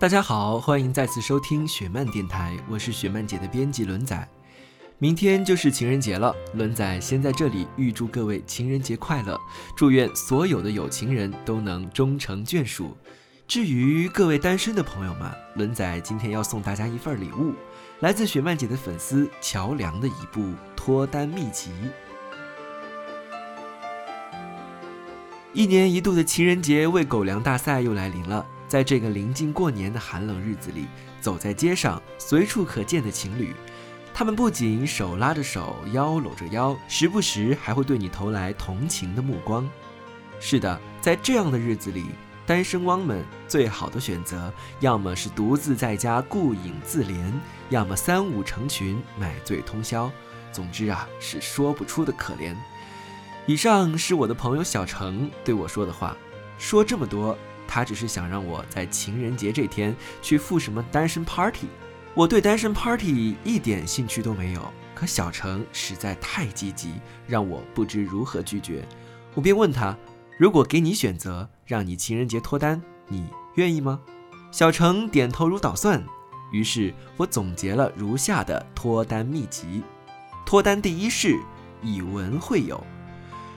大家好，欢迎再次收听雪漫电台，我是雪漫姐的编辑轮仔。明天就是情人节了，轮仔先在这里预祝各位情人节快乐，祝愿所有的有情人都能终成眷属。至于各位单身的朋友们，轮仔今天要送大家一份礼物，来自雪漫姐的粉丝乔梁的一部脱单秘籍。一年一度的情人节喂狗粮大赛又来临了。在这个临近过年的寒冷日子里，走在街上，随处可见的情侣，他们不仅手拉着手，腰搂着腰，时不时还会对你投来同情的目光。是的，在这样的日子里，单身汪们最好的选择，要么是独自在家顾影自怜，要么三五成群买醉通宵。总之啊，是说不出的可怜。以上是我的朋友小程对我说的话，说这么多。他只是想让我在情人节这天去赴什么单身 party，我对单身 party 一点兴趣都没有。可小程实在太积极，让我不知如何拒绝。我便问他：如果给你选择，让你情人节脱单，你愿意吗？小程点头如捣蒜。于是我总结了如下的脱单秘籍：脱单第一式，以文会友。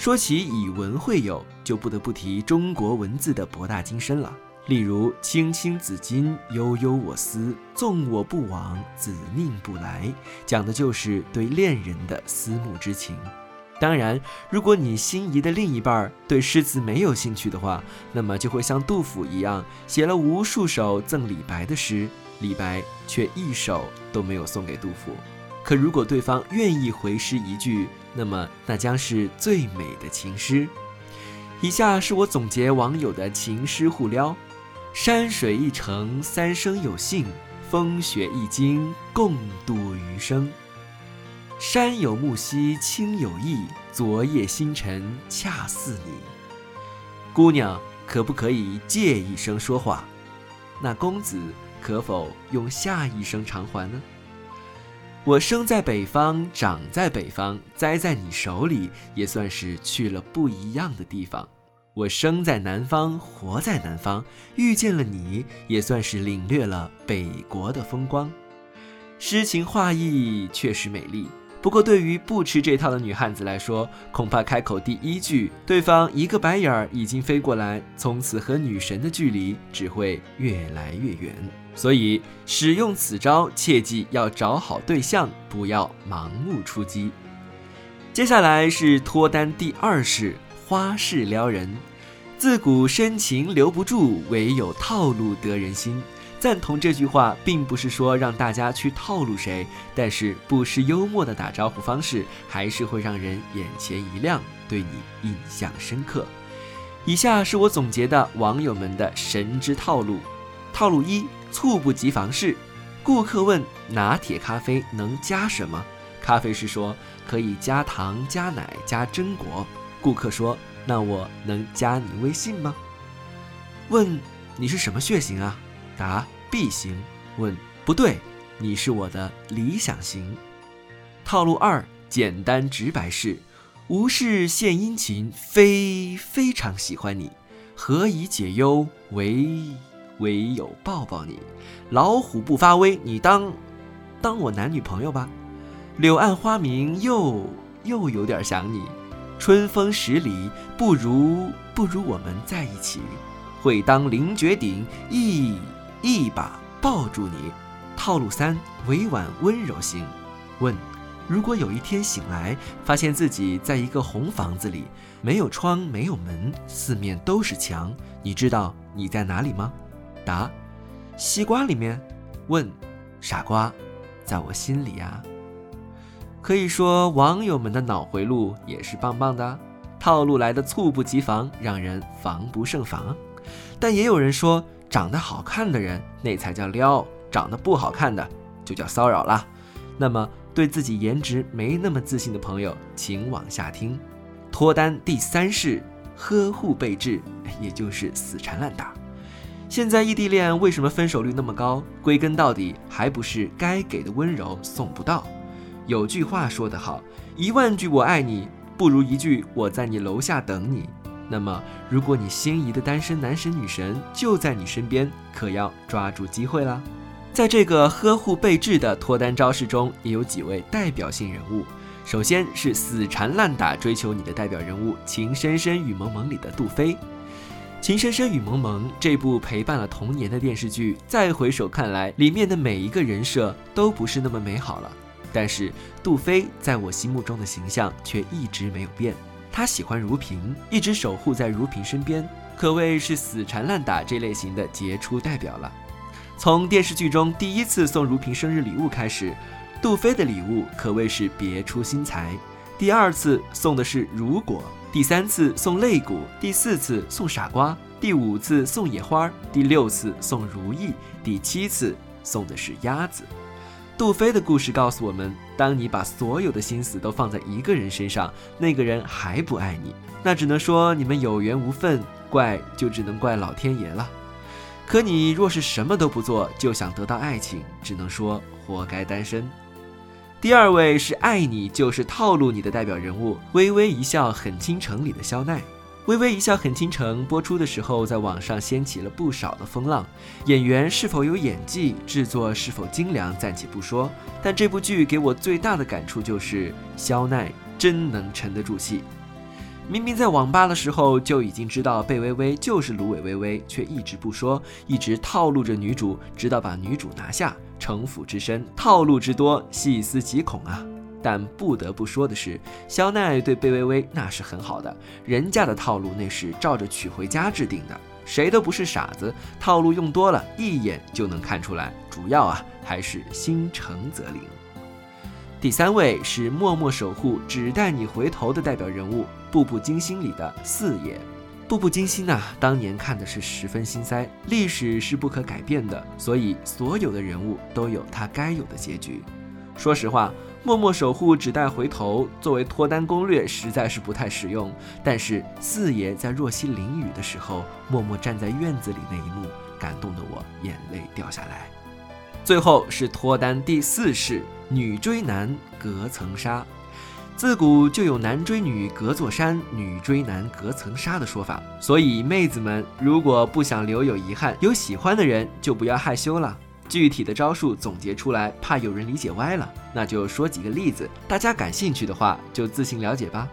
说起以文会友，就不得不提中国文字的博大精深了。例如“青青子衿，悠悠我思，纵我不往，子宁不来”，讲的就是对恋人的思慕之情。当然，如果你心仪的另一半对诗词没有兴趣的话，那么就会像杜甫一样，写了无数首赠李白的诗，李白却一首都没有送给杜甫。可如果对方愿意回诗一句，那么那将是最美的情诗。以下是我总结网友的情诗互撩：山水一程三生有幸，风雪一经共度余生。山有木兮卿有意，昨夜星辰恰似你。姑娘可不可以借一声说话？那公子可否用下一声偿还呢？我生在北方，长在北方，栽在你手里，也算是去了不一样的地方。我生在南方，活在南方，遇见了你，也算是领略了北国的风光。诗情画意确实美丽。不过，对于不吃这套的女汉子来说，恐怕开口第一句，对方一个白眼儿已经飞过来，从此和女神的距离只会越来越远。所以，使用此招，切记要找好对象，不要盲目出击。接下来是脱单第二式：花式撩人。自古深情留不住，唯有套路得人心。赞同这句话，并不是说让大家去套路谁，但是不失幽默的打招呼方式，还是会让人眼前一亮，对你印象深刻。以下是我总结的网友们的神之套路：套路一，猝不及防式。顾客问拿铁咖啡能加什么？咖啡师说可以加糖、加奶、加榛果。顾客说那我能加你微信吗？问你是什么血型啊？答 B 型，问不对，你是我的理想型。套路二，简单直白式，无事献殷勤，非非常喜欢你，何以解忧？唯唯有抱抱你。老虎不发威，你当当我男女朋友吧。柳暗花明，又又有点想你。春风十里，不如不如我们在一起。会当凌绝顶，一一把抱住你。套路三：委婉温柔型。问：如果有一天醒来，发现自己在一个红房子里，没有窗，没有门，四面都是墙，你知道你在哪里吗？答：西瓜里面。问：傻瓜，在我心里呀。可以说，网友们的脑回路也是棒棒的，套路来的猝不及防，让人防不胜防。但也有人说，长得好看的人那才叫撩，长得不好看的就叫骚扰啦。那么，对自己颜值没那么自信的朋友，请往下听。脱单第三式：呵护备至，也就是死缠烂打。现在异地恋为什么分手率那么高？归根到底，还不是该给的温柔送不到。有句话说得好，一万句我爱你不如一句我在你楼下等你。那么，如果你心仪的单身男神女神就在你身边，可要抓住机会啦！在这个呵护备至的脱单招式中，也有几位代表性人物。首先是死缠烂打追求你的代表人物《情深深雨蒙蒙》里的杜飞。《情深深雨蒙蒙》这部陪伴了童年的电视剧，再回首看来，里面的每一个人设都不是那么美好了。但是杜飞在我心目中的形象却一直没有变，他喜欢如萍，一直守护在如萍身边，可谓是死缠烂打这类型的杰出代表了。从电视剧中第一次送如萍生日礼物开始，杜飞的礼物可谓是别出心裁。第二次送的是如果，第三次送肋骨，第四次送傻瓜，第五次送野花，第六次送如意，第七次送的是鸭子。杜飞的故事告诉我们：当你把所有的心思都放在一个人身上，那个人还不爱你，那只能说你们有缘无分，怪就只能怪老天爷了。可你若是什么都不做就想得到爱情，只能说活该单身。第二位是爱你就是套路你的代表人物，《微微一笑很倾城》里的肖奈。《微微一笑很倾城》播出的时候，在网上掀起了不少的风浪。演员是否有演技，制作是否精良，暂且不说。但这部剧给我最大的感触就是，肖奈真能沉得住气。明明在网吧的时候就已经知道贝微微就是芦苇微微，却一直不说，一直套路着女主，直到把女主拿下。城府之深，套路之多，细思极恐啊！但不得不说的是，肖奈对贝微微那是很好的，人家的套路那是照着娶回家制定的，谁都不是傻子，套路用多了，一眼就能看出来。主要啊，还是心诚则灵。第三位是默默守护，只待你回头的代表人物，《步步惊心》里的四爷。《步步惊心》呐，当年看的是十分心塞。历史是不可改变的，所以所有的人物都有他该有的结局。说实话。默默守护，只待回头。作为脱单攻略，实在是不太实用。但是四爷在若曦淋雨的时候，默默站在院子里那一幕，感动的我眼泪掉下来。最后是脱单第四式：女追男隔层纱。自古就有男追女隔座山，女追男隔层纱的说法。所以妹子们，如果不想留有遗憾，有喜欢的人就不要害羞了。具体的招数总结出来，怕有人理解歪了，那就说几个例子，大家感兴趣的话就自行了解吧。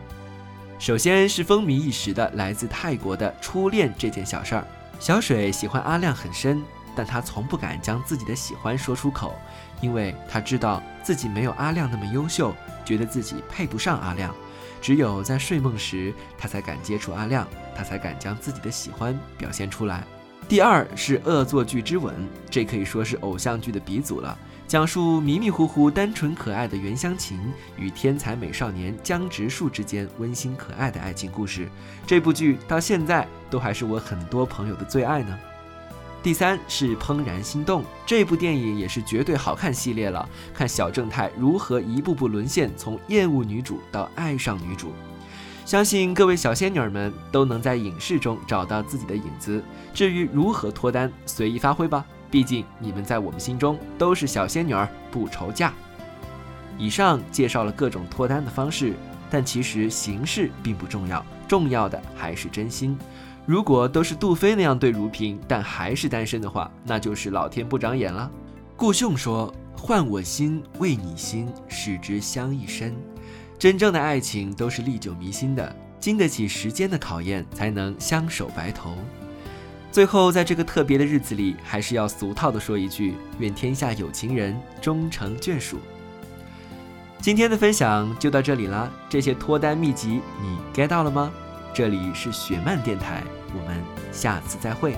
首先是风靡一时的来自泰国的初恋这件小事儿。小水喜欢阿亮很深，但他从不敢将自己的喜欢说出口，因为他知道自己没有阿亮那么优秀，觉得自己配不上阿亮。只有在睡梦时，他才敢接触阿亮，他才敢将自己的喜欢表现出来。第二是《恶作剧之吻》，这可以说是偶像剧的鼻祖了。讲述迷迷糊糊、单纯可爱的袁湘琴与天才美少年江直树之间温馨可爱的爱情故事。这部剧到现在都还是我很多朋友的最爱呢。第三是《怦然心动》，这部电影也是绝对好看系列了。看小正太如何一步步沦陷，从厌恶女主到爱上女主。相信各位小仙女们都能在影视中找到自己的影子。至于如何脱单，随意发挥吧。毕竟你们在我们心中都是小仙女儿，不愁嫁。以上介绍了各种脱单的方式，但其实形式并不重要，重要的还是真心。如果都是杜飞那样对如萍，但还是单身的话，那就是老天不长眼了。顾兄说：“换我心，为你心，使之香一生。”真正的爱情都是历久弥新的，经得起时间的考验，才能相守白头。最后，在这个特别的日子里，还是要俗套的说一句：愿天下有情人终成眷属。今天的分享就到这里啦，这些脱单秘籍你 get 到了吗？这里是雪漫电台，我们下次再会。